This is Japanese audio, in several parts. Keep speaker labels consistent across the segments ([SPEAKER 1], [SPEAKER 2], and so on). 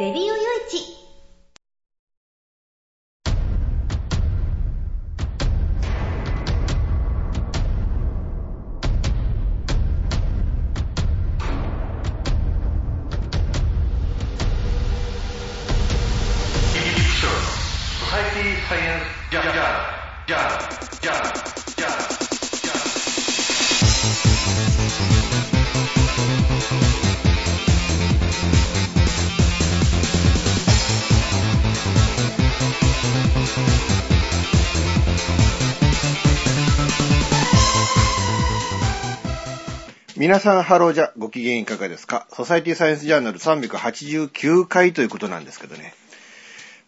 [SPEAKER 1] レディオよい
[SPEAKER 2] 皆さん、ハローじゃ、ご機嫌いかがですか？ソサイティサイエンスジャーナル389回ということなんですけどね。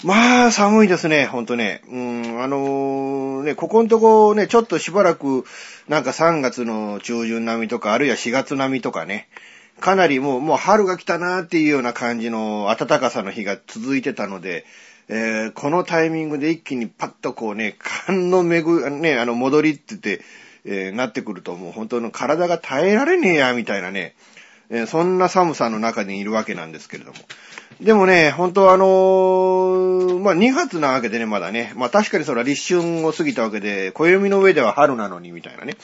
[SPEAKER 2] まあ、寒いですね、ほんとね。うん、あのー、ね、ここんとこね、ちょっとしばらく、なんか3月の中旬並みとか、あるいは4月並みとかね、かなりもう、もう春が来たなーっていうような感じの暖かさの日が続いてたので、えー、このタイミングで一気にパッとこうね、寒のめぐ、ね、あの、戻りって言って、えー、なってくるともう本当の体が耐えられねえや、みたいなね、えー、そんな寒さの中にいるわけなんですけれども。でもね、本当あのー、まあ、2月なわけでね、まだね。まあ、確かにそれは立春を過ぎたわけで、暦の上では春なのに、みたいなね。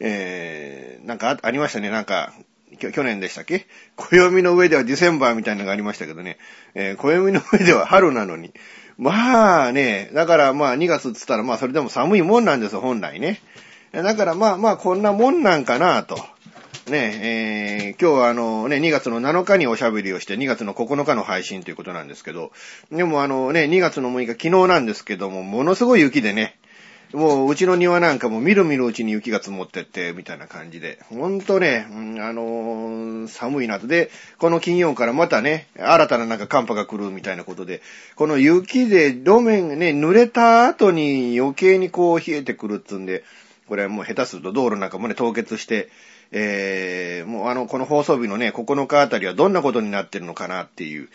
[SPEAKER 2] えー、なんかありましたね、なんか、去年でしたっけ？暦の上ではディセンバーみたいなのがありましたけどね。えー、暦の上では春なのに。まあね、だからまあ2月っつったらまあそれでも寒いもんなんですよ、本来ね。だからまあまあこんなもんなんかなと。ね、えー、今日はあのね、2月の7日におしゃべりをして、2月の9日の配信ということなんですけど、でもあのね、2月の6日昨日なんですけども、ものすごい雪でね、もううちの庭なんかもみるみるうちに雪が積もってって、みたいな感じで、ほんとね、うん、あのー、寒いなと。で、この金曜からまたね、新たななんか寒波が来るみたいなことで、この雪で路面ね、濡れた後に余計にこう冷えてくるっつんで、これはもう下手すると道路なんかもね、凍結して、えー、もうあの、この放送日のね、9日あたりはどんなことになってるのかなっていう、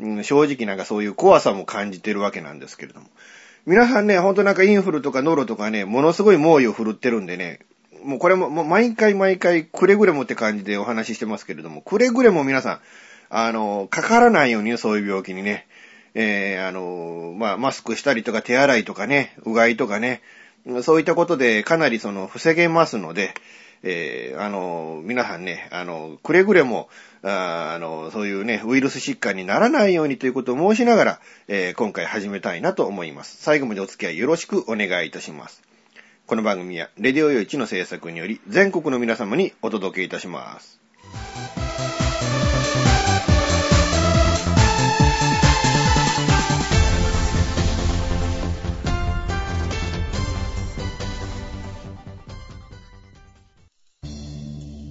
[SPEAKER 2] うん、正直なんかそういう怖さも感じてるわけなんですけれども。皆さんね、ほんとなんかインフルとかノロとかね、ものすごい猛威を振るってるんでね、もうこれも、もう毎回毎回くれぐれもって感じでお話ししてますけれども、くれぐれも皆さん、あの、かからないようにそういう病気にね、えー、あの、まあ、マスクしたりとか手洗いとかね、うがいとかね、そういったことでかなりその防げますので、えー、あの、皆さんね、あの、くれぐれも、ああの、そういうね、ウイルス疾患にならないようにということを申しながら、えー、今回始めたいなと思います。最後までお付き合いよろしくお願いいたします。この番組は、レディオ用一の制作により、全国の皆様にお届けいたします。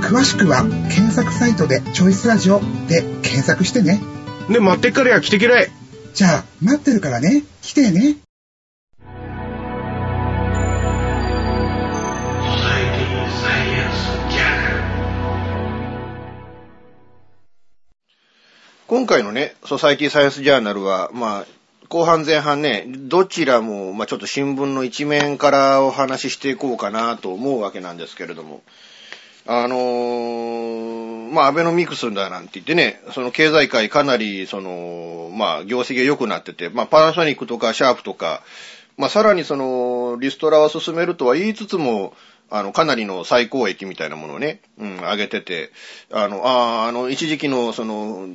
[SPEAKER 3] 詳しくは検索サイトで「チョイスラジオ」で検索してね。
[SPEAKER 4] ね待ってっからや来てけらい。
[SPEAKER 3] じゃあ待ってるからね。来てね。
[SPEAKER 2] 今回のね、ソサイティサイエンスジャーナルは、まあ、後半前半ね、どちらも、まあちょっと新聞の一面からお話ししていこうかなと思うわけなんですけれども、あのー、まあアベノミクスだなんて言ってね、その経済界かなり、その、まあ業績が良くなってて、まあパナソニックとかシャープとか、まあさらにその、リストラを進めるとは言いつつも、あの、かなりの最高益みたいなものをね、うん、上げてて、あの、ああの、一時期の、その、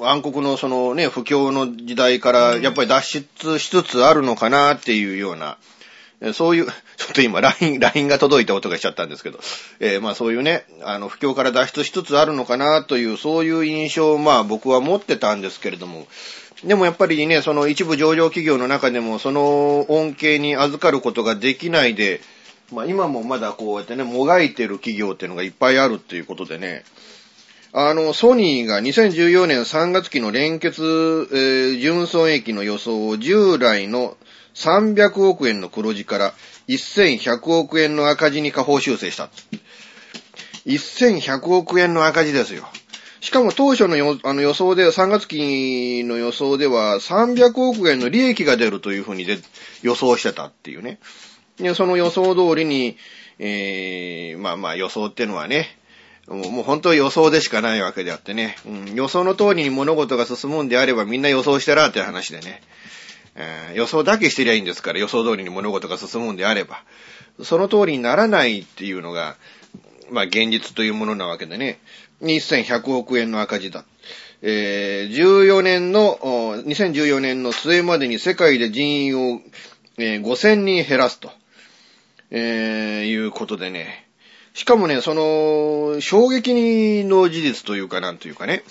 [SPEAKER 2] 暗黒のそのね、不況の時代からやっぱり脱出しつつあるのかなっていうような、そういう、ちょっと今 LINE、LINE が届いた音がしちゃったんですけど、えー、まあそういうね、あの、不況から脱出しつつあるのかなという、そういう印象をまあ僕は持ってたんですけれども、でもやっぱりね、その一部上場企業の中でもその恩恵に預かることができないで、まあ今もまだこうやってね、もがいてる企業っていうのがいっぱいあるっていうことでね、あの、ソニーが2014年3月期の連結、えー、純損益の予想を従来の300億円の黒字から1100億円の赤字に下方修正した。1100億円の赤字ですよ。しかも当初のあの予想で、3月期の予想では300億円の利益が出るというふうにで予想してたっていうね。で、その予想通りに、えー、まあまあ予想っていうのはね、もう本当は予想でしかないわけであってね、うん、予想の通りに物事が進むんであればみんな予想してらって話でね、えー、予想だけしてりゃいいんですから予想通りに物事が進むんであれば、その通りにならないっていうのが、まあ現実というものなわけでね、2100億円の赤字だ。えー、14年の、2014年の末までに世界で人員を、えー、5000人減らすと、えー、いうことでね、しかもね、その、衝撃の事実というか、なんというかね、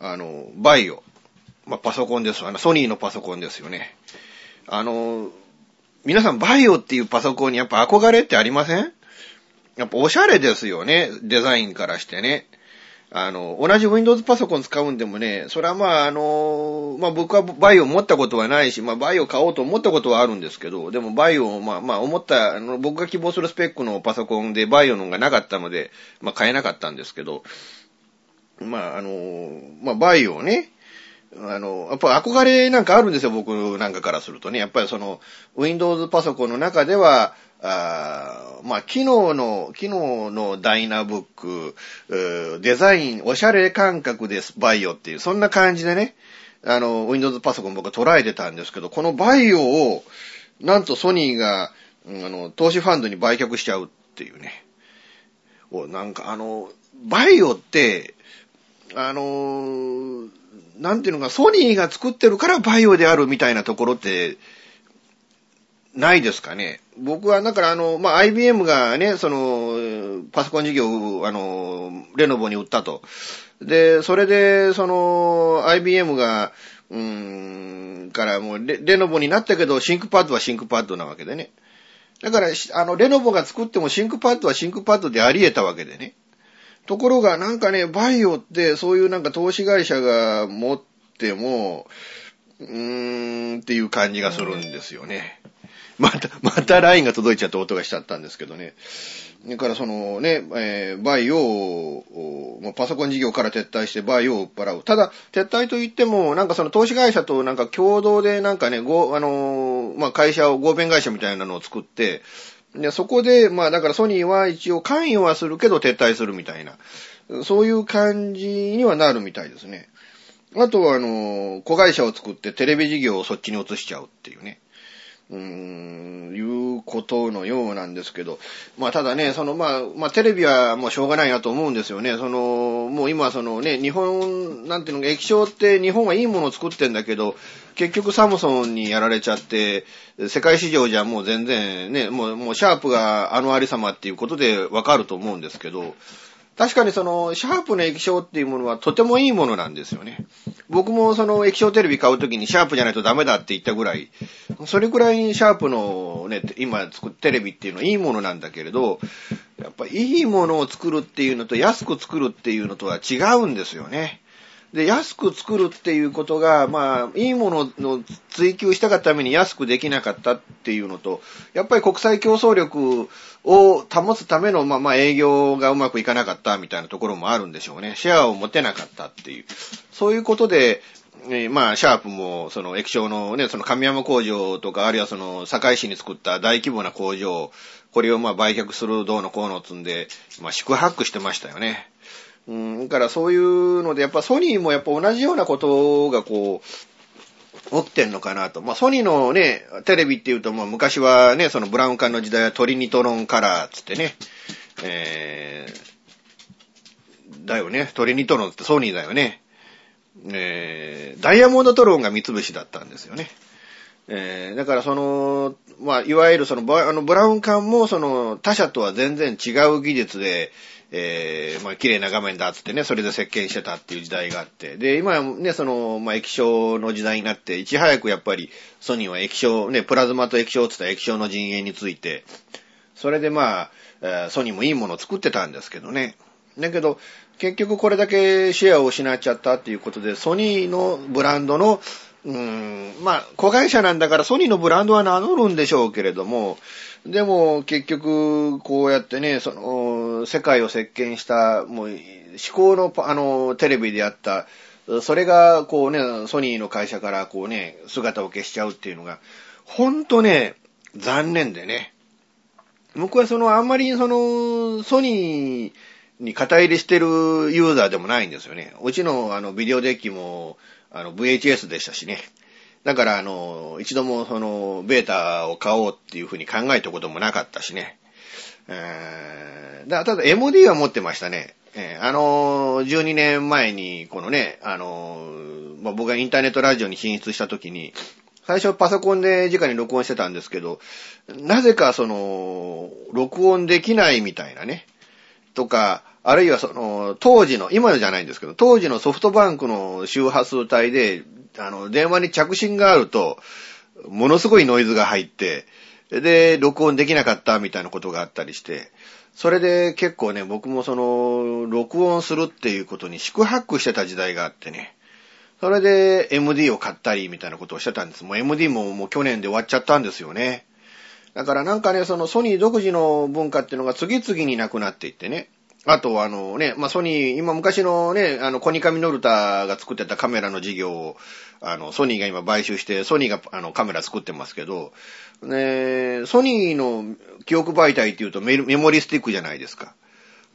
[SPEAKER 2] あの、バイオ。まあ、パソコンです。あの、ソニーのパソコンですよね。あの、皆さんバイオっていうパソコンにやっぱ憧れってありません？やっぱおしゃれですよね。デザインからしてね。あの、同じ Windows パソコン使うんでもね、それはまあ、あの、まあ僕はバイオ持ったことはないし、まあバイオ買おうと思ったことはあるんですけど、でもバイオ、まあまあ思った、あの、僕が希望するスペックのパソコンでバイオのがなかったので、まあ買えなかったんですけど、まああの、まあバイオね、あの、やっぱ憧れなんかあるんですよ、僕なんかからするとね。やっぱりその、Windows パソコンの中では、あまあ、機能の、機能のダイナブック、デザイン、おしゃれ感覚です、バイオっていう、そんな感じでね、あの、Windows パソコン僕は捉えてたんですけど、このバイオを、なんとソニーが、あの、投資ファンドに売却しちゃうっていうね。おなんかあの、 VAIO って、あの、なんていうのか、ソニーが作ってるから VAIO であるみたいなところって、ないですかね。僕は、だからあの、まあ、IBM がね、その、パソコン事業を、あの、レノボに売ったと。で、それで、その、IBM が、うーん、からもうレ、レノボになったけど、 ThinkPad は ThinkPad なわけでね。だから、あの、レノボが作っても ThinkPad は ThinkPad であり得たわけでね。ところが、なんかね、バイオって、そういうなんか投資会社が持っても、うーん、っていう感じがするんですよね。また、また LINE が届いちゃった音がしちゃったんですけどね。だからそのね、えー、 VAIO を、パソコン事業から撤退して VAIO を売っ払う。ただ、撤退といっても、なんかその投資会社となんか共同でなんかね、ご、あのー、まあ、会社を合弁会社みたいなのを作って、で、そこで、まあだからソニーは一応関与はするけど撤退するみたいな、そういう感じにはなるみたいですね。あとはあの、子会社を作ってテレビ事業をそっちに移しちゃうっていうね。うーん、いうことのようなんですけど。まあただね、そのまあ、まあテレビはもうしょうがないなと思うんですよね。その、もう今そのね、日本、なんていうの、液晶って日本はいいものを作ってんだけど、結局サムソンにやられちゃって、世界市場じゃもう全然ね、もう、もうシャープがあのありさまっていうことでわかると思うんですけど、確かにその、シャープの液晶っていうものはとてもいいものなんですよね。僕もその液晶テレビ買うときにシャープじゃないとダメだって言ったぐらい、それくらいにシャープのね、今作るテレビっていうのはいいものなんだけれど、やっぱいいものを作るっていうのと安く作るっていうのとは違うんですよね。で、安く作るっていうことが、まあ、いいものの追求したかったために安くできなかったっていうのと、やっぱり国際競争力を保つための、まあまあ営業がうまくいかなかったみたいなところもあるんでしょうね。シェアを持てなかったっていう。そういうことで、えまあ、シャープも、その液晶のね、その神山工場とか、あるいはその堺市に作った大規模な工場、これをまあ売却するどうのこうの積んで、まあ宿泊してましたよね。うん、だからそういうので、やっぱソニーもやっぱ同じようなことがこう、起きてんのかなと。まあソニーのね、テレビっていうと、まあ昔はね、そのブラウン管の時代はトリニトロンカラーつってね、えー、だよね、トリニトロンってソニーだよね。えー、ダイヤモンドトロンが三菱だったんですよね。えー、だからその、まあ、いわゆるその、あのブラウン管もその他社とは全然違う技術で、えー、まあ、綺麗な画面だっつってね、それで設計してたっていう時代があって。で、今はね、その、まあ、液晶の時代になって、いち早くやっぱりソニーは液晶、ね、プラズマと液晶って言った液晶の陣営について、それでまあ、ソニーもいいものを作ってたんですけどね。だけど、結局これだけシェアを失っちゃったっていうことで、ソニーのブランドの、うーん、まあ、子会社なんだからソニーのブランドは名乗るんでしょうけれども、でも結局、こうやってね、その、世界を席巻した、もう、至高の、あの、テレビであった、それが、こうね、ソニーの会社から、こうね、姿を消しちゃうっていうのが、ほんとね、残念でね。僕はその、あんまりその、ソニーに肩入れしてるユーザーでもないんですよね。うちのあの、ビデオデッキも、あの、VHS でしたしね。だから、あの、一度もその、ベータを買おうっていうふうに考えたこともなかったしね。えー、ただ MD は持ってましたね。えーあの、12年前に、このね、あの、まあ、僕がインターネットラジオに進出した時に、最初パソコンで直に録音してたんですけど、なぜかその、録音できないみたいなね。とか、あるいはその、当時の、今じゃないんですけど、当時のソフトバンクの周波数帯で、あの、電話に着信があると、ものすごいノイズが入って、で、録音できなかったみたいなことがあったりして、それで結構ね、僕もその、録音するっていうことに宿泊してた時代があってね、それで MD を買ったりみたいなことをしてたんです。もう MD ももう去年で終わっちゃったんですよね。だからなんかね、そのソニー独自の文化っていうのが次々になくなっていってね。あとあのね、まあ、ソニー、今昔のね、あの、コニカミノルタが作ってたカメラの事業を、あの、ソニーが今買収して、ソニーがあのカメラ作ってますけど、ね、ソニーの記憶媒体っていうとメメモリスティックじゃないですか。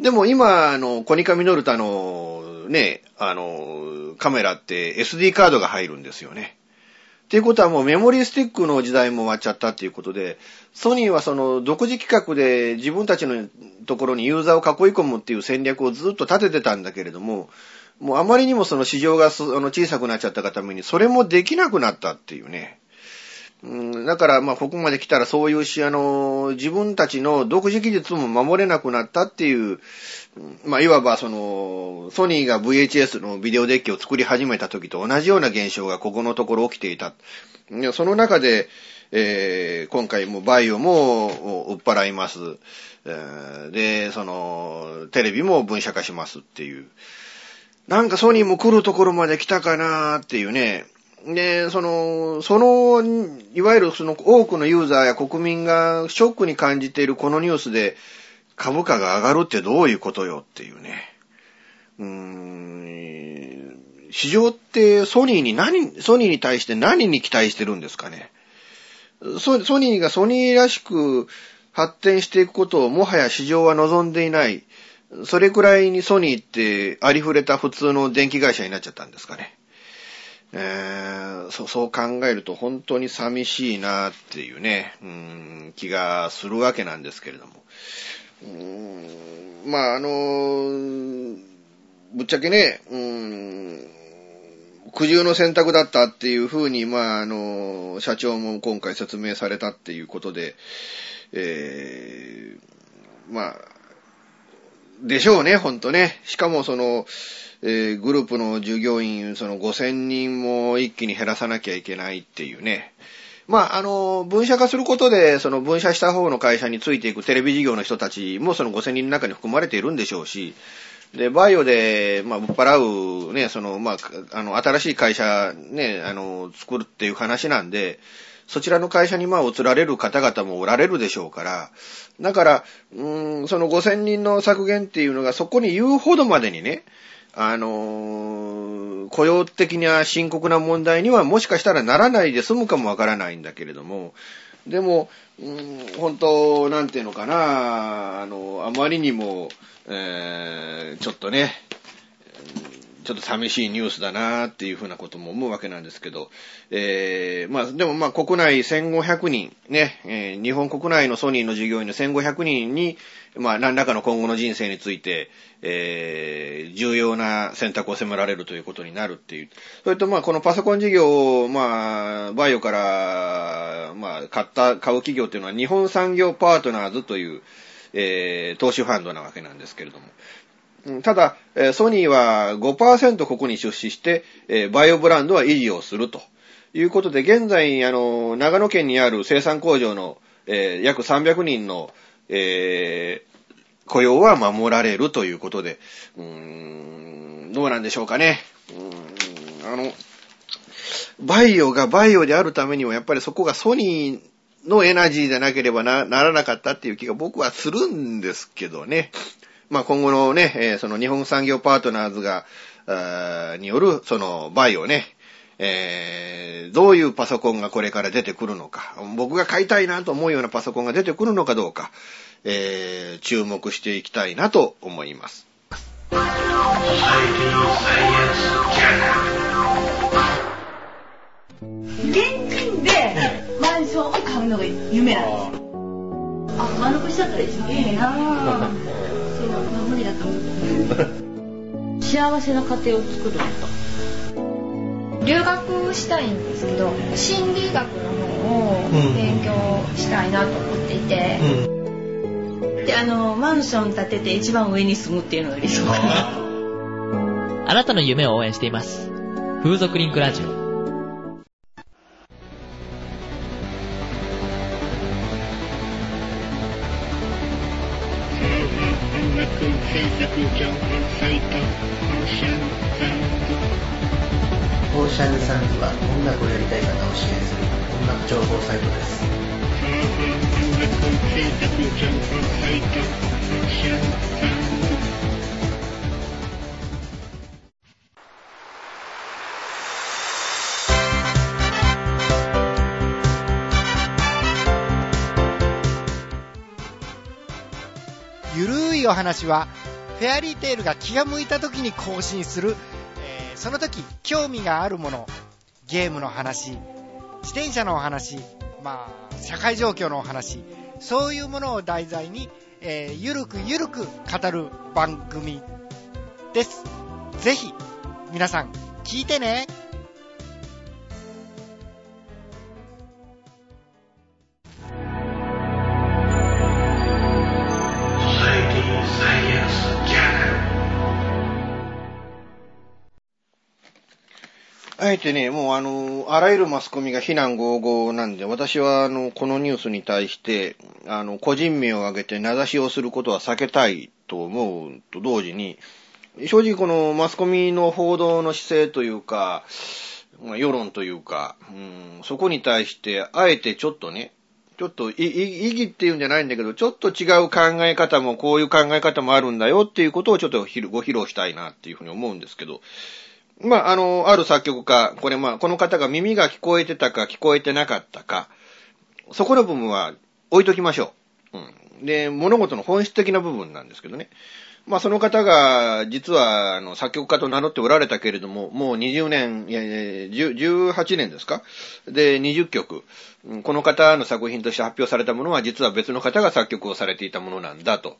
[SPEAKER 2] でも今、あの、コニカミノルタのね、あの、カメラって SD カードが入るんですよね。っていうことはもうメモリースティックの時代も終わっちゃったっていうことで、ソニーはその独自企画で自分たちのところにユーザーを囲い込むっていう戦略をずっと立ててたんだけれども、もうあまりにもその市場が小さくなっちゃったがために、それもできなくなったっていうね。うんだから、ま、ここまで来たらそういうし、あの、自分たちの独自技術も守れなくなったっていう、まあ、いわばその、ソニーが VHS のビデオデッキを作り始めた時と同じような現象がここのところ起きていた。その中で、えー今回もバイオも売っ払います。で、その、テレビも分社化しますっていう。なんかソニーも来るところまで来たかなーっていうね。で、その、その、いわゆるその多くのユーザーや国民がショックに感じているこのニュースで株価が上がるってどういうことよっていうね。うーん、市場ってソニーに何、ソニーに対して何に期待してるんですかね。ソソニーがソニーらしく発展していくことをもはや市場は望んでいない。それくらいにソニーってありふれた普通の電気会社になっちゃったんですかね。えーそうそう考えると本当に寂しいなっていうね、うん、気がするわけなんですけれども。うんまあ、あの、ぶっちゃけね、うん、苦渋の選択だったっていうふうに、まあ、あの、社長も今回説明されたっていうことで、えーまあ、でしょうね、ほんとね。しかもその、えーグループの従業員、その5000人も一気に減らさなきゃいけないっていうね。まあ、あの、分社化することで、その分社した方の会社についていくテレビ事業の人たちもその5000人の中に含まれているんでしょうし、で、バイオで、まあ、ぶっ払う、ね、その、まあ、あの、新しい会社、ね、あの、作るっていう話なんで、そちらの会社にまあ移られる方々もおられるでしょうから、だから、うーん、その5000人の削減っていうのがそこに言うほどまでにね、あのー雇用的には深刻な問題にはもしかしたらならないで済むかもわからないんだけれども、でも、うん、本当、なんていうのかな、あの、あまりにも、えー、ちょっとね、ちょっと寂しいニュースだなっていうふうなことも思うわけなんですけど、えー、まあ、でもまあ国内1500人、ね、えー、日本国内のソニーの従業員の1500人に、まあ何らかの今後の人生について、えー、重要な選択を迫られるということになるっていう。それとまあこのパソコン事業を、まあ、バイオから、まあ、買った、買う企業っていうのは日本産業パートナーズという、えー、投資ファンドなわけなんですけれども。ただ、ソニーは5%ここに出資して、バイオブランドは維持をするということで、現在、あの、長野県にある生産工場の、え約300人の、えー、雇用は守られるということで、うーん、どうなんでしょうかね。うーん、あの、バイオがバイオであるためには、やっぱりそこがソニーのエナジーでなければならなかったっていう気が僕はするんですけどね。まあ、今後のね、えー、その日本産業パートナーズが、による、その、バイオね、えー、どういうパソコンがこれから出てくるのか、僕が買いたいなと思うようなパソコンが出てくるのかどうか、えー、注目していきたいなと思います。
[SPEAKER 1] 現金でマンションを買うのが夢なんです。あ、丸腰だったら一番いいな無理だと思う。幸せな家庭を作ること。
[SPEAKER 5] 留学したいんですけど心理学の方を勉強したいなと思っていて、
[SPEAKER 1] うん、であのマンション建てて一番上に住むっていうのが理想かな。
[SPEAKER 6] あなたの夢を応援しています。風俗リンクラジオオーシャンサンドは音楽をやりたい方を支援する音楽情報サイトです音楽制作情報サイトオーシャンサウンド
[SPEAKER 7] いお話は、フェアリーテールが気が向いた時に更新する、その時興味があるもの、ゲームの話、自転車のお話、まあ、社会状況のお話、そういうものを題材に、えー、ゆるくゆるく語る番組です。ぜひ、皆さん、聞いてね。
[SPEAKER 2] えてね、もうあの、あらゆるマスコミが非難合々なんで、私はあの、このニュースに対して、あの、個人名を挙げて名指しをすることは避けたいと思うと同時に、正直このマスコミの報道の姿勢というか、まあ、世論というか、うん、そこに対して、あえてちょっとね、ちょっと意義っていうんじゃないんだけど、ちょっと違う考え方も、こういう考え方もあるんだよっていうことをちょっとご披露したいなっていうふうに思うんですけど、まあ、あの、ある作曲家、これまあ、この方が耳が聞こえてたか聞こえてなかったか、そこの部分は置いときましょう。うん。で、物事の本質的な部分なんですけどね。まあ、その方が、実は、あの、作曲家と名乗っておられたけれども、もう20年、いやいや18年ですか？で、20曲。この方の作品として発表されたものは、実は別の方が作曲をされていたものなんだと。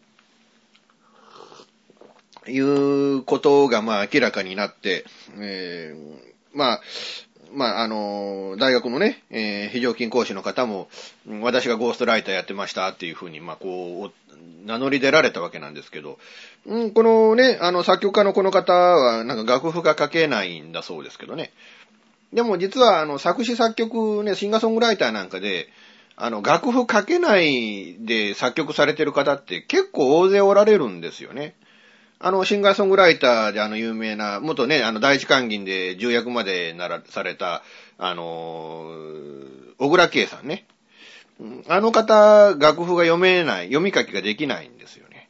[SPEAKER 2] いうことが、まあ、明らかになって、えー、まあ、まあ、あの、大学のね、えー、非常勤講師の方も、私がゴーストライターやってましたっていうふうに、まあ、こう、名乗り出られたわけなんですけど、うん、このね、あの、作曲家のこの方は、なんか楽譜が書けないんだそうですけどね。でも実は、あの、作詞作曲ね、シンガーソングライターなんかで、あの、楽譜書けないで作曲されてる方って結構大勢おられるんですよね。あの、シンガーソングライターであの、有名な、元ね、あの、第一関銀で重役までなら、された、あの、小倉圭さんね。あの方、楽譜が読めない、読み書きができないんですよね。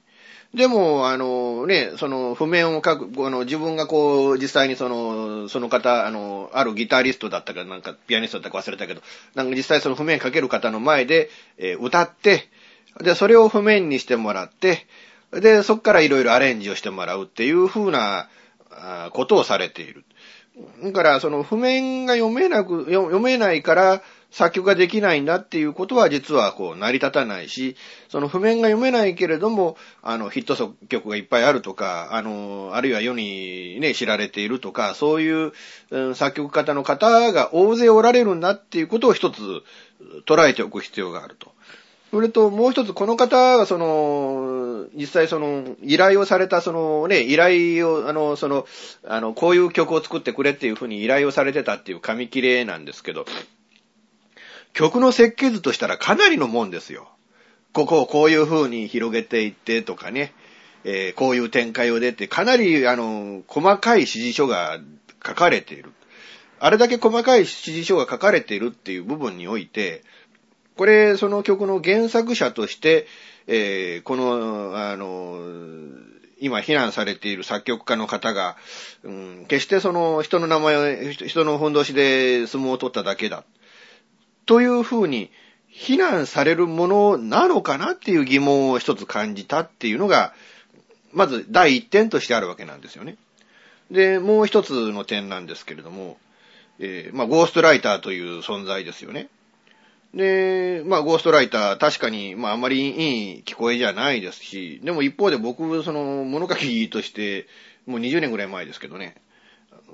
[SPEAKER 2] でも、あのね、その譜面を書く、あの、自分がこう、実際にその、その方、あの、あるギタリストだったか、なんかピアニストだったか忘れたけど、なんか実際その譜面書ける方の前で、えー、歌って、で、それを譜面にしてもらって、で、そこからいろいろアレンジをしてもらうっていう風なことをされている。だから、その譜面が読めなく、読めないから、作曲ができないんだっていうことは実はこう成り立たないし、その譜面が読めないけれども、あのヒット曲がいっぱいあるとか、あの、あるいは世にね、知られているとか、そういう、うん、作曲家の方が大勢おられるんだっていうことを一つ捉えておく必要があると。それともう一つ、この方がその、実際その、依頼をされたそのね、依頼を、あの、その、あの、こういう曲を作ってくれっていうふうに依頼をされてたっていう紙切れなんですけど、曲の設計図としたらかなりのもんですよ。ここをこういう風に広げていってとかね、えー、こういう展開を出て、かなり、あの、細かい指示書が書かれている。あれだけ細かい指示書が書かれているっていう部分において、これ、その曲の原作者として、えー、この、あの、今避難されている作曲家の方が、うん、決してその人の名前を、人のふんどしで相撲を取っただけだ。というふうに非難されるものなのかなっていう疑問を一つ感じたっていうのが、まず第一点としてあるわけなんですよね。で、もう一つの点なんですけれども、えー、まあ、ゴーストライターという存在ですよね。で、まあ、ゴーストライター、確かに、まあ、あまりいい聞こえじゃないですし、でも一方で僕、その、物書きとして、もう20年ぐらい前ですけどね、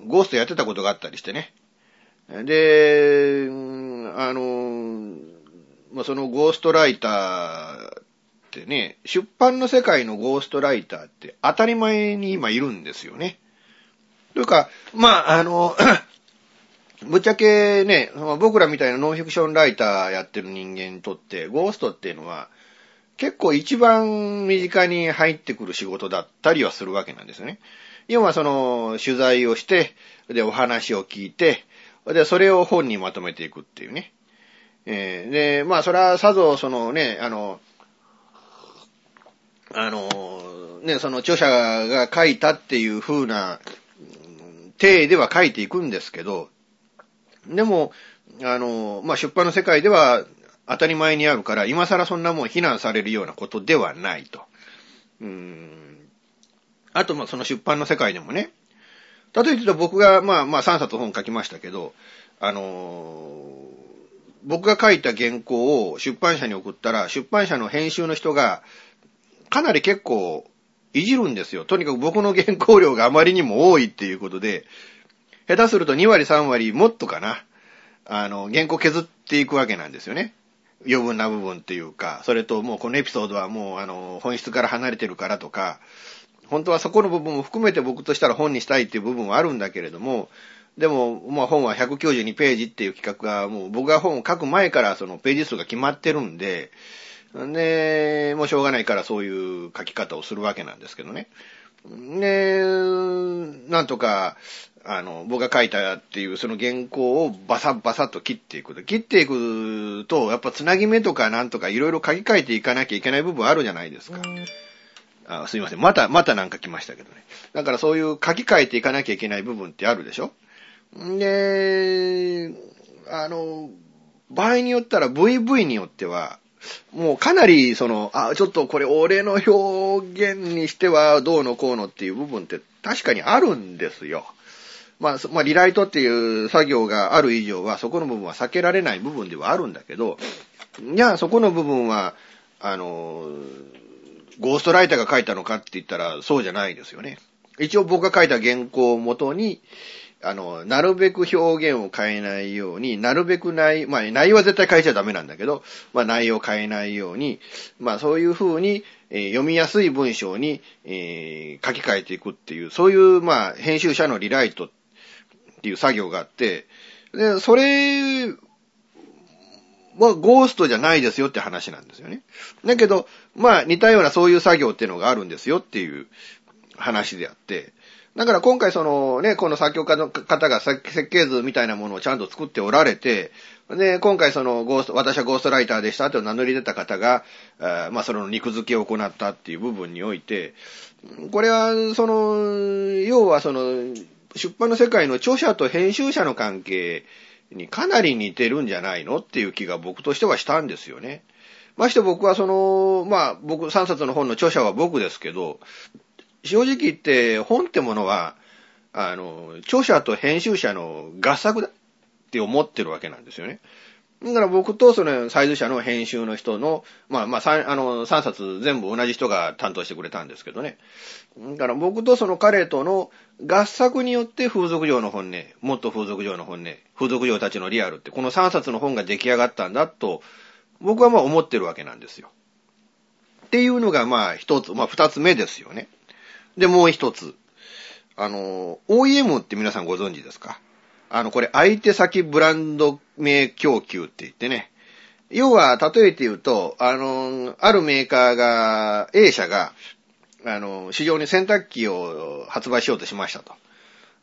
[SPEAKER 2] ゴーストやってたことがあったりしてね。で、あの、まあ、そのゴーストライターってね、出版の世界のゴーストライターって当たり前に今いるんですよね。というか、まあ、あの、ぶっちゃけね、僕らみたいなノンフィクションライターやってる人間にとって、ゴーストっていうのは、結構一番身近に入ってくる仕事だったりはするわけなんですよね。要はその、取材をして、で、お話を聞いて、で、それを本にまとめていくっていうね。えー、で、まあ、それはさぞ、そのね、あの、あの、ね、その著者が書いたっていう風な、体では書いていくんですけど、でも、あの、まあ、出版の世界では当たり前にあるから、今更そんなもん非難されるようなことではないと。うん。あと、まあ、その出版の世界でもね、例えば僕が、まあまあ3冊本書きましたけど、あの、僕が書いた原稿を出版社に送ったら、出版社の編集の人が、かなり結構いじるんですよ。とにかく僕の原稿量があまりにも多いっていうことで、下手すると2割3割もっとかな。あの、原稿削っていくわけなんですよね。余分な部分っていうか、それともうこのエピソードはもうあの、本質から離れてるからとか、本当はそこの部分も含めて僕としたら本にしたいっていう部分はあるんだけれども、でも、まあ本は192ページっていう企画が、もう僕が本を書く前からそのページ数が決まってるんで、で、もうしょうがないからそういう書き方をするわけなんですけどね。で、なんとか、あの、僕が書いたっていうその原稿をバサッバサッと切っていく。切っていくと、やっぱつなぎ目とかなんとかいろいろ書き換えていかなきゃいけない部分あるじゃないですか。あすいません。また、またなんか来ましたけどね。だからそういう書き換えていかなきゃいけない部分ってあるでしょで、あの、場合によったら VV によっては、もうかなりその、あ、ちょっとこれ俺の表現にしてはどうのこうのっていう部分って確かにあるんですよ。まあ、まあ、リライトっていう作業がある以上は、そこの部分は避けられない部分ではあるんだけど、いや、そこの部分は、あの、ゴーストライターが書いたのかって言ったらそうじゃないですよね。一応僕が書いた原稿をもとに、あの、なるべく表現を変えないように、なるべく内、まあ内容は絶対変えちゃダメなんだけど、まあ内容を変えないように、まあそういうふうに、えー、読みやすい文章に、えー、書き換えていくっていう、そういう、まあ編集者のリライトっていう作業があって、で、それはゴーストじゃないですよって話なんですよね。だけど、まあ似たようなそういう作業っていうのがあるんですよっていう話であって、だから今回そのね、この作曲家の方が設計図みたいなものをちゃんと作っておられて、で、今回そのゴースト、私はゴーストライターでしたと名乗り出た方が、あまあその肉付けを行ったっていう部分において、これはその、要はその、出版の世界の著者と編集者の関係にかなり似てるんじゃないのっていう気が僕としてはしたんですよね。まして僕はその、まあ僕3冊の本の著者は僕ですけど、正直言って本ってものは、あの、著者と編集者の合作だって思ってるわけなんですよね。だから僕とそのサイズ社の編集の人の、まあまあ3、あの、3冊全部同じ人が担当してくれたんですけどね。だから僕とその彼との合作によって風俗嬢の本音、もっと風俗嬢の本音、風俗嬢たちのリアルって、この3冊の本が出来上がったんだと、僕はまあ思ってるわけなんですよ。っていうのがまあ一つ、まあ二つ目ですよね。で、もう一つ。あの、OEM って皆さんご存知ですか？あの、これ相手先ブランド名供給って言ってね。要は、例えて言うと、あの、あるメーカーが、A 社が、あの、市場に洗濯機を発売しようとしましたと。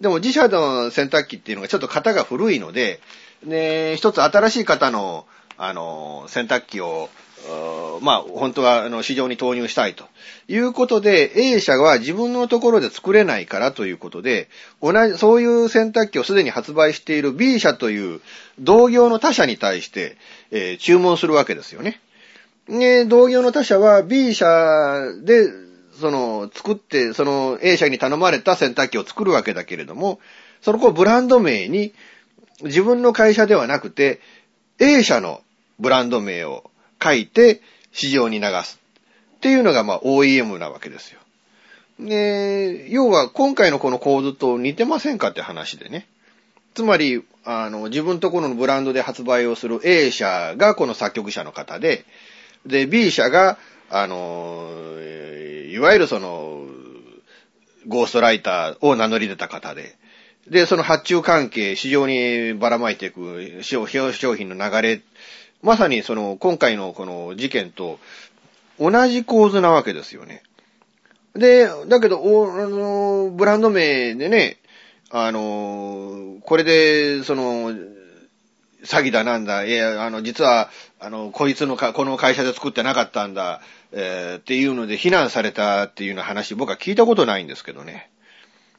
[SPEAKER 2] でも自社の洗濯機っていうのがちょっと型が古いので、で、一つ新しい型の、あの、洗濯機をまあ、本当は、あの、市場に投入したいということで、A 社は自分のところで作れないからということで、同じ、そういう洗濯機をすでに発売している B 社という同業の他社に対して、えー、注文するわけですよね。で、同業の他社は B 社で、その、作って、その A 社に頼まれた洗濯機を作るわけだけれども、その子ブランド名に自分の会社ではなくて、A 社のブランド名を書いて市場に流す。っていうのがまあ OEM なわけですよ。で、要は今回のこの構図と似てませんかって話でね。つまり、あの、自分ところのブランドで発売をする A 社がこの作曲者の方で、で、B 社が、あの、いわゆるその、ゴーストライターを名乗り出た方で、で、その発注関係、市場にばらまいていく商品の流れまさにその、今回のこの事件と同じ構図なわけですよね。で、だけど、おあの、ブランド名でね、あの、これで、その、詐欺だなんだ、いや、あの、実は、あの、こいつのか、この会社で作ってなかったんだ、えー、っていうので非難されたっていうような話、僕は聞いたことないんですけどね。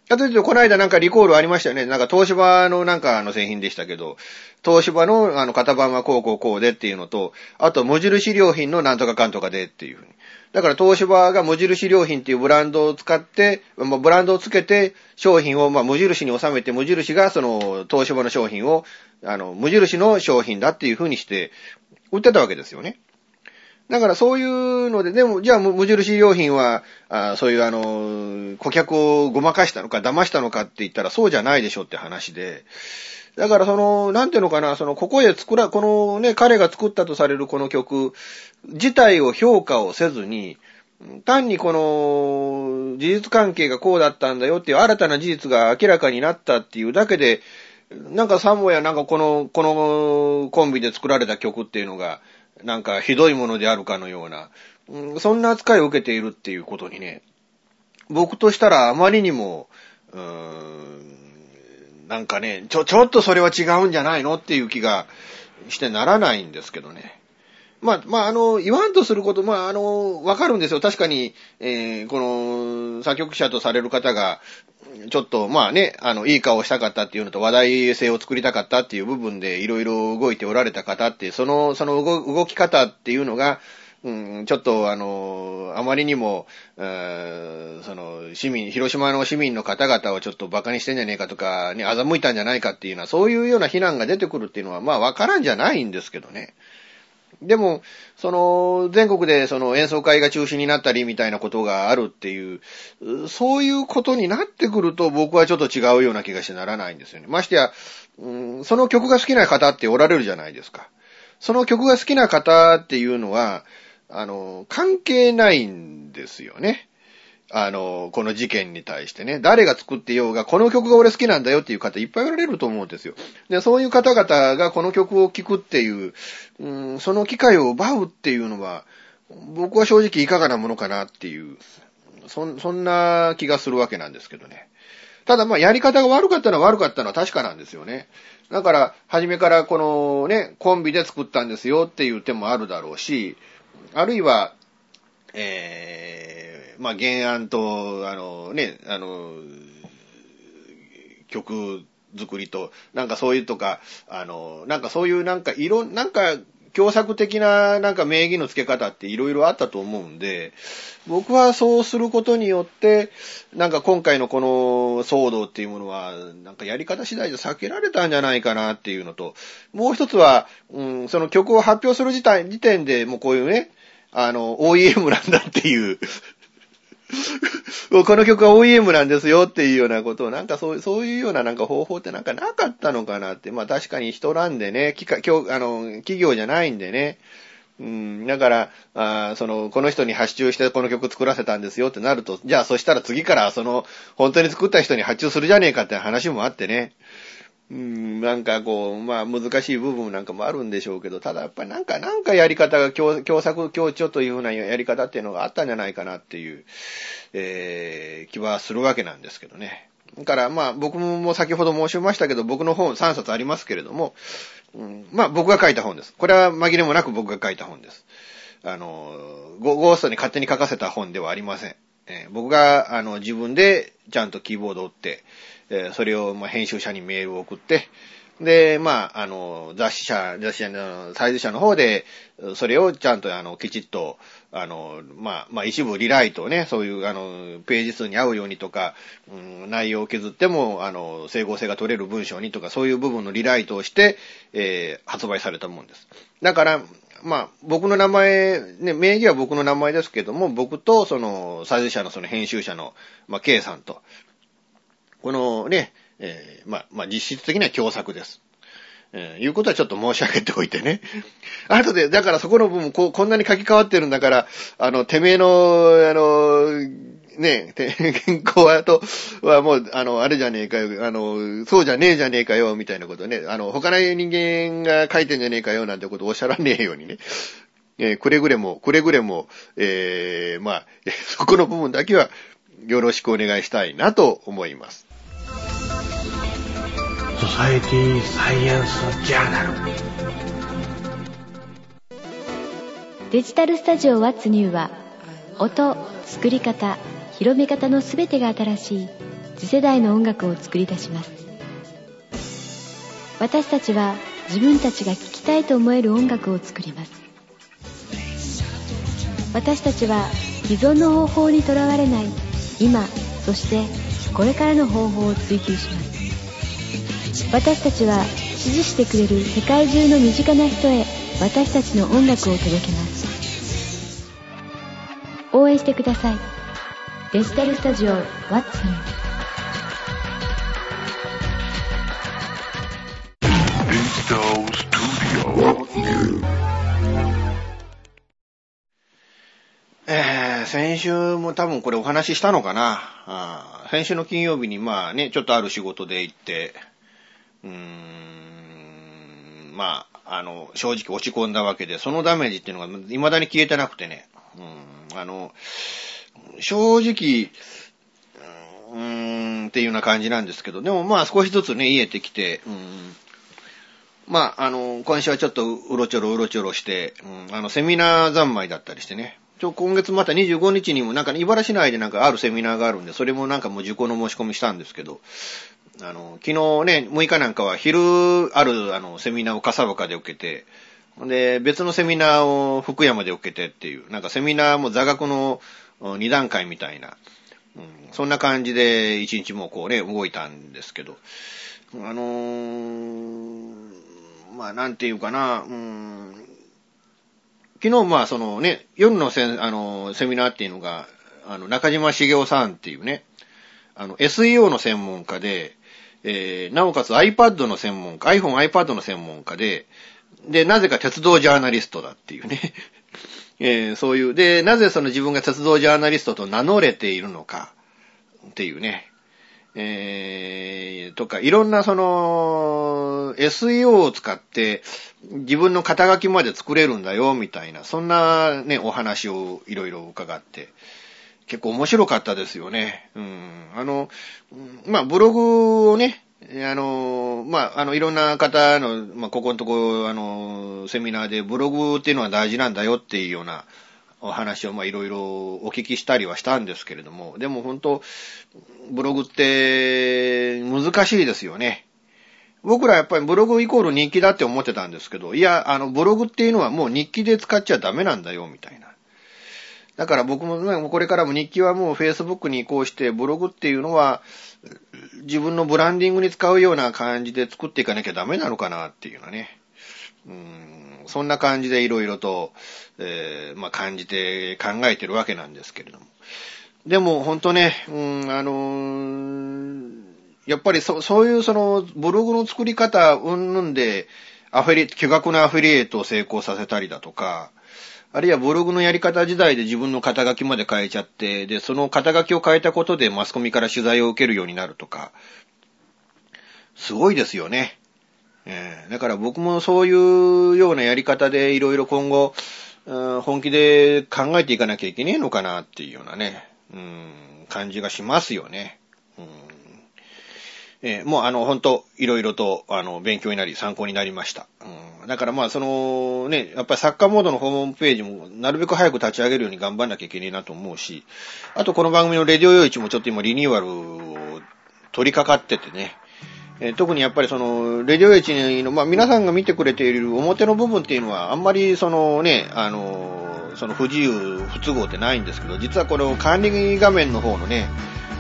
[SPEAKER 2] かと、この間なんかリコールありましたよね。なんか東芝のなんかの製品でしたけど、東芝のあの型番はこうこうこうでっていうのと、あと無印良品のなんとかかんとかでっていうふうに。だから東芝が無印良品っていうブランドを使って、まあ、ブランドをつけて商品をまあ無印に収めて無印がその東芝の商品をあの無印の商品だっていうふうにして売ってたわけですよね。だからそういうので、でも、じゃあ無印良品は、あそういうあの、顧客をごまかしたのか騙したのかって言ったらそうじゃないでしょって話で、だからその、なんていうのかな、その、ここへ作ら、このね、彼が作ったとされるこの曲自体を評価をせずに、単にこの、事実関係がこうだったんだよっていう新たな事実が明らかになったっていうだけで、なんかサモやなんかこの、このコンビで作られた曲っていうのが、なんかひどいものであるかのような、そんな扱いを受けているっていうことにね、僕としたらあまりにも、うーん、なんかね、ちょ、ちょっとそれは違うんじゃないのっていう気がしてならないんですけどね。まあ、まあ、あの、言わんとすること、まあ、あの、わかるんですよ。確かに、えー、この、作曲者とされる方が、ちょっと、まあね、あの、いい顔したかったっていうのと話題性を作りたかったっていう部分でいろいろ動いておられた方って、その、その動き方っていうのが、うん、ちょっとあの、あまりにも、その、市民、広島の市民の方々をちょっと馬鹿にしてんじゃねえかとか、に欺いたんじゃないかっていうのは、そういうような非難が出てくるっていうのは、まあわからんじゃないんですけどね。でも、その、全国でその演奏会が中止になったりみたいなことがあるっていう、そういうことになってくると僕はちょっと違うような気がしてならないんですよね。ましてや、うん、その曲が好きな方っておられるじゃないですか。その曲が好きな方っていうのは、あの、関係ないんですよね。あの、この事件に対してね、誰が作ってようが、この曲が俺好きなんだよっていう方いっぱいおられると思うんですよ。で、そういう方々がこの曲を聴くっていう、うん、その機会を奪うっていうのは、僕は正直いかがなものかなっていう、そ、そんな気がするわけなんですけどね。ただまあやり方が悪かったのは悪かったのは確かなんですよね。だから、初めからこのね、コンビで作ったんですよっていう手もあるだろうし、あるいは、えー、まあ原案と、あのね、あの、曲作りと、なんかそういうとか、あの、なんかそういうなんか色、なんか共作的ななんか名義の付け方って色々あったと思うんで、僕はそうすることによって、なんか今回のこの騒動っていうものは、なんかやり方次第で避けられたんじゃないかなっていうのと、もう一つは、うん、その曲を発表する時点でもうこういうね、あの、OEM なんだっていう この曲は OEM なんですよっていうようなことを、なんかそうそういうようななんか方法ってなんかなかったのかなって。まあ確かに人なんでね、きかあの企業じゃないんでね。うん、だから、あその、この人に発注してこの曲作らせたんですよってなると、じゃあそしたら次からその、本当に作った人に発注するじゃねえかって話もあってね。うん、なんかこう、まあ難しい部分なんかもあるんでしょうけど、ただやっぱりなんか、なんかやり方が共作共著というふうなやり方っていうのがあったんじゃないかなっていう、えー、気はするわけなんですけどね。だからまあ僕も先ほど申しましたけど、僕の本3冊ありますけれども、うん、まあ僕が書いた本です。これは紛れもなく僕が書いた本です。あの、ゴーストに勝手に書かせた本ではありません。えー、僕があの自分でちゃんとキーボードを打って、え、それを、ま、編集者にメールを送って、で、まあ、あの、雑誌社、雑誌社の、サイズ社の方で、それをちゃんと、あの、きちっと、あの、まあ、まあ、一部リライトをね、そういう、あの、ページ数に合うようにとか、うん、内容を削っても、あの、整合性が取れる文章にとか、そういう部分のリライトをして、えー、発売されたもんです。だから、まあ、僕の名前、ね、名義は僕の名前ですけども、僕と、その、サイズ社のその編集者の、まあ、K さんと、このね、えー、まあ、まあ、実質的には共作です。えー、いうことはちょっと申し上げておいてね。後で、だからそこの部分、こう、こんなに書き換わってるんだから、あの、てめえの、あの、ね、健康 はと、はもう、あの、あれじゃねえかよ、あの、そうじゃねえじゃねえかよ、みたいなことね、あの、他の人間が書いてんじゃねえかよ、なんてことをおっしゃらねえようにね。えー、くれぐれも、くれぐれも、えー、まあ、そこの部分だけは、よろしくお願いしたいなと思います。
[SPEAKER 4] ソサエティサイエンスジャーナル
[SPEAKER 8] デジタルスタジオワッツニューは音作り方広め方の全てが新しい次世代の音楽を作り出します。私たちは自分たちが聴きたいと思える音楽を作ります。私たちは既存の方法にとらわれない今そしてこれからの方法を追求します。私たちは支持してくれる世界中の身近な人へ私たちの音楽を届けます。応援してください。デジタルスタジオ What's New
[SPEAKER 2] え、先週も多分これお話ししたのかな。先週の金曜日にまあね、ちょっとある仕事で行って、うーん、まあ、あの、正直落ち込んだわけで、そのダメージっていうのが未だに消えてなくてね、うん、あの、正直、うーん、っていうような感じなんですけど、でもまあ少しずつね、癒えてきて、うん、まあ、あの、今週はちょっとうろちょろうろちょろして、うん、あの、セミナー三昧だったりしてね、ちょ、今月また25日にもなんか、ね茨城内でなんかあるセミナーがあるんで、それもなんかもう受講の申し込みしたんですけど、あの、昨日ね、6日なんかは昼あるあの、セミナーを笠岡で受けて、で、別のセミナーを福山で受けてっていう、なんかセミナーも座学の2段階みたいな、うん、そんな感じで一日もこうね、動いたんですけど、あのー、まあなんていうかな、うん、昨日まあそのね、夜のせあのセミナーっていうのが、あの、中島茂雄さんっていうね、あの、SEO の専門家で、えー、なおかつ iPad の専門家、iPhone、iPad の専門家で、で、なぜか鉄道ジャーナリストだっていうね。えー、そういう、で、なぜその自分が鉄道ジャーナリストと名乗れているのか、っていうね。えー、とか、いろんなその、SEO を使って自分の肩書きまで作れるんだよ、みたいな、そんなね、お話をいろいろ伺って、結構面白かったですよね。うん。あの、まあ、ブログをね、あの、まあ、あの、いろんな方の、まあ、ここのとこ、あの、セミナーでブログっていうのは大事なんだよっていうようなお話を、ま、いろいろお聞きしたりはしたんですけれども、でも本当、ブログって難しいですよね。僕らやっぱりブログイコール日記だって思ってたんですけど、いや、あの、ブログっていうのはもう日記で使っちゃダメなんだよ、みたいな。だから僕も、これからも日記はもう Facebook に移行して、ブログっていうのは、自分のブランディングに使うような感じで作っていかなきゃダメなのかなっていうのはね。うん、そんな感じでいろいろと、えー、まあ、感じて考えてるわけなんですけれども。でも本当ね、うん、あのー、やっぱりそそういうそのブログの作り方、うんぬんで、アフィリ、巨額なアフィリエイトを成功させたりだとか、あるいはブログのやり方時代で自分の肩書きまで変えちゃって、で、その肩書きを変えたことでマスコミから取材を受けるようになるとか、すごいですよね。えー、だから僕もそういうようなやり方でいろいろ今後、うん、本気で考えていかなきゃいけねえのかなっていうようなね、うん、感じがしますよね。うんえー、もうあの、本当いろいろと、あの、勉強になり、参考になりました。うん、だからまあ、その、ね、やっぱりサッカーモードのホームページも、なるべく早く立ち上げるように頑張んなきゃいけないなと思うし、あとこの番組のレディオ用一もちょっと今リニューアルを取り掛かっててね、えー、特にやっぱりその、レディオエイチの、まあ皆さんが見てくれている表の部分っていうのは、あんまりそのね、あの、その不自由、不都合ってないんですけど、実はこの管理画面の方のね、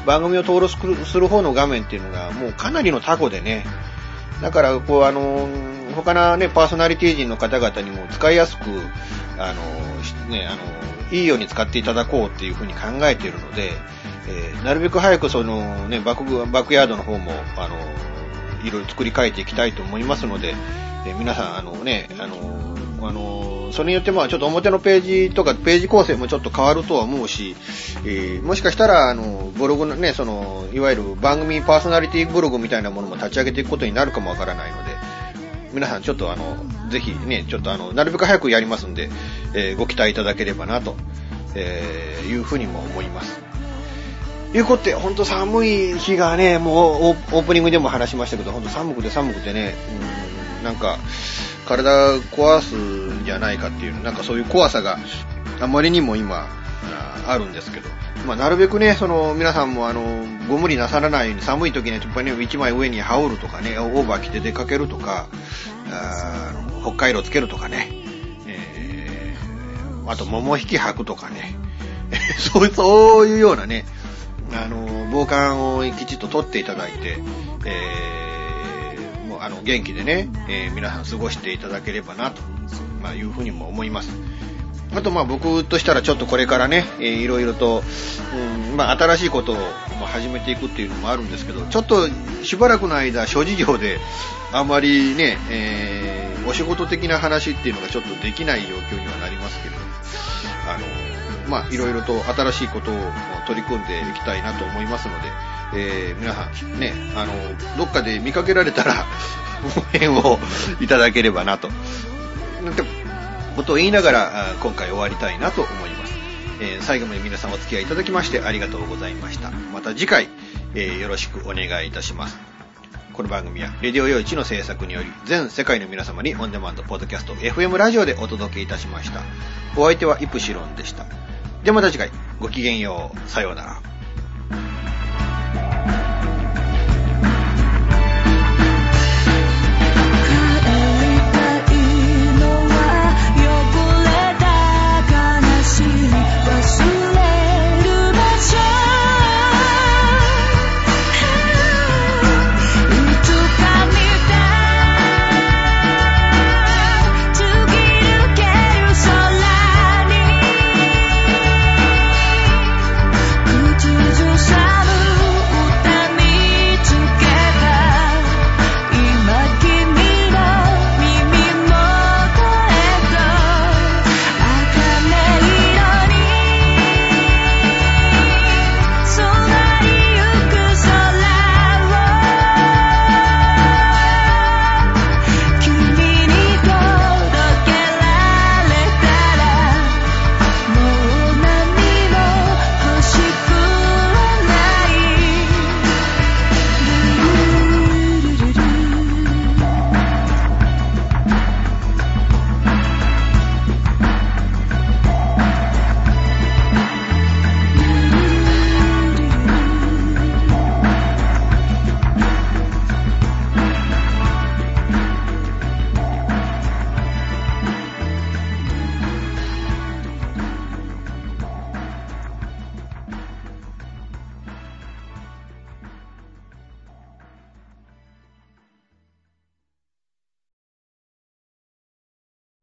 [SPEAKER 2] 番組を登録する方の画面っていうのがもうかなりのタコでね、だからこうあの、他のね、パーソナリティ人の方々にも使いやすく、あの、ね、あの、いいように使っていただこうっていうふうに考えているので、えー、なるべく早くそのね、バック、バックヤードの方も、あの、いろいろ作り変えていきたいと思いますので、えー、皆さん、あのね、あの、あの、それによってまあちょっと表のページとかページ構成もちょっと変わるとは思うし、えー、もしかしたら、あの、ブログのね、その、いわゆる番組パーソナリティブログみたいなものも立ち上げていくことになるかもわからないので、皆さんちょっとあの、ぜひね、ちょっとあの、なるべく早くやりますんで、えー、ご期待いただければなと、えー、いうふうにも思います。いうことで、ほんと寒い日がね、もうオープニングでも話しましたけど、ほんと寒くて寒くてね、うん、なんか、体壊すんじゃないかっていう、なんかそういう怖さがあまりにも今、あるんですけど、まあ、なるべくね、その、皆さんもあの、ご無理なさらないように寒い時にやっぱりね、一枚上に羽織るとかね、オーバー着て出かけるとか、あ北海道つけるとかね、えー、あと桃引き履くとかね、そうそういうようなね、あの、防寒をきちっと取っていただいて、えーあの、元気でね、えー、皆さん過ごしていただければな、と、まあ、いうふうにも思います。あと、まあ、僕としたらちょっとこれからね、えー、いろいろと、うん、まあ、新しいことを始めていくっていうのもあるんですけど、ちょっとしばらくの間、諸事情で、あんまりね、えー、お仕事的な話っていうのがちょっとできない状況にはなりますけど、あの、まあ、いろいろと新しいことを取り組んでいきたいなと思いますので、えー、皆さん、ね、あの、どっかで見かけられたら、応援をいただければなと、なんてことを言いながら、今回終わりたいなと思います。えー、最後まで皆さんお付き合いいただきましてありがとうございました。また次回、えー、よろしくお願いいたします。この番組は、レディオ用一の制作により、全世界の皆様にオンデマンド、ポッドキャスト、FM ラジオでお届けいたしました。お相手はイプシロンでした。ではまた次回、ごきげんよう。さようなら。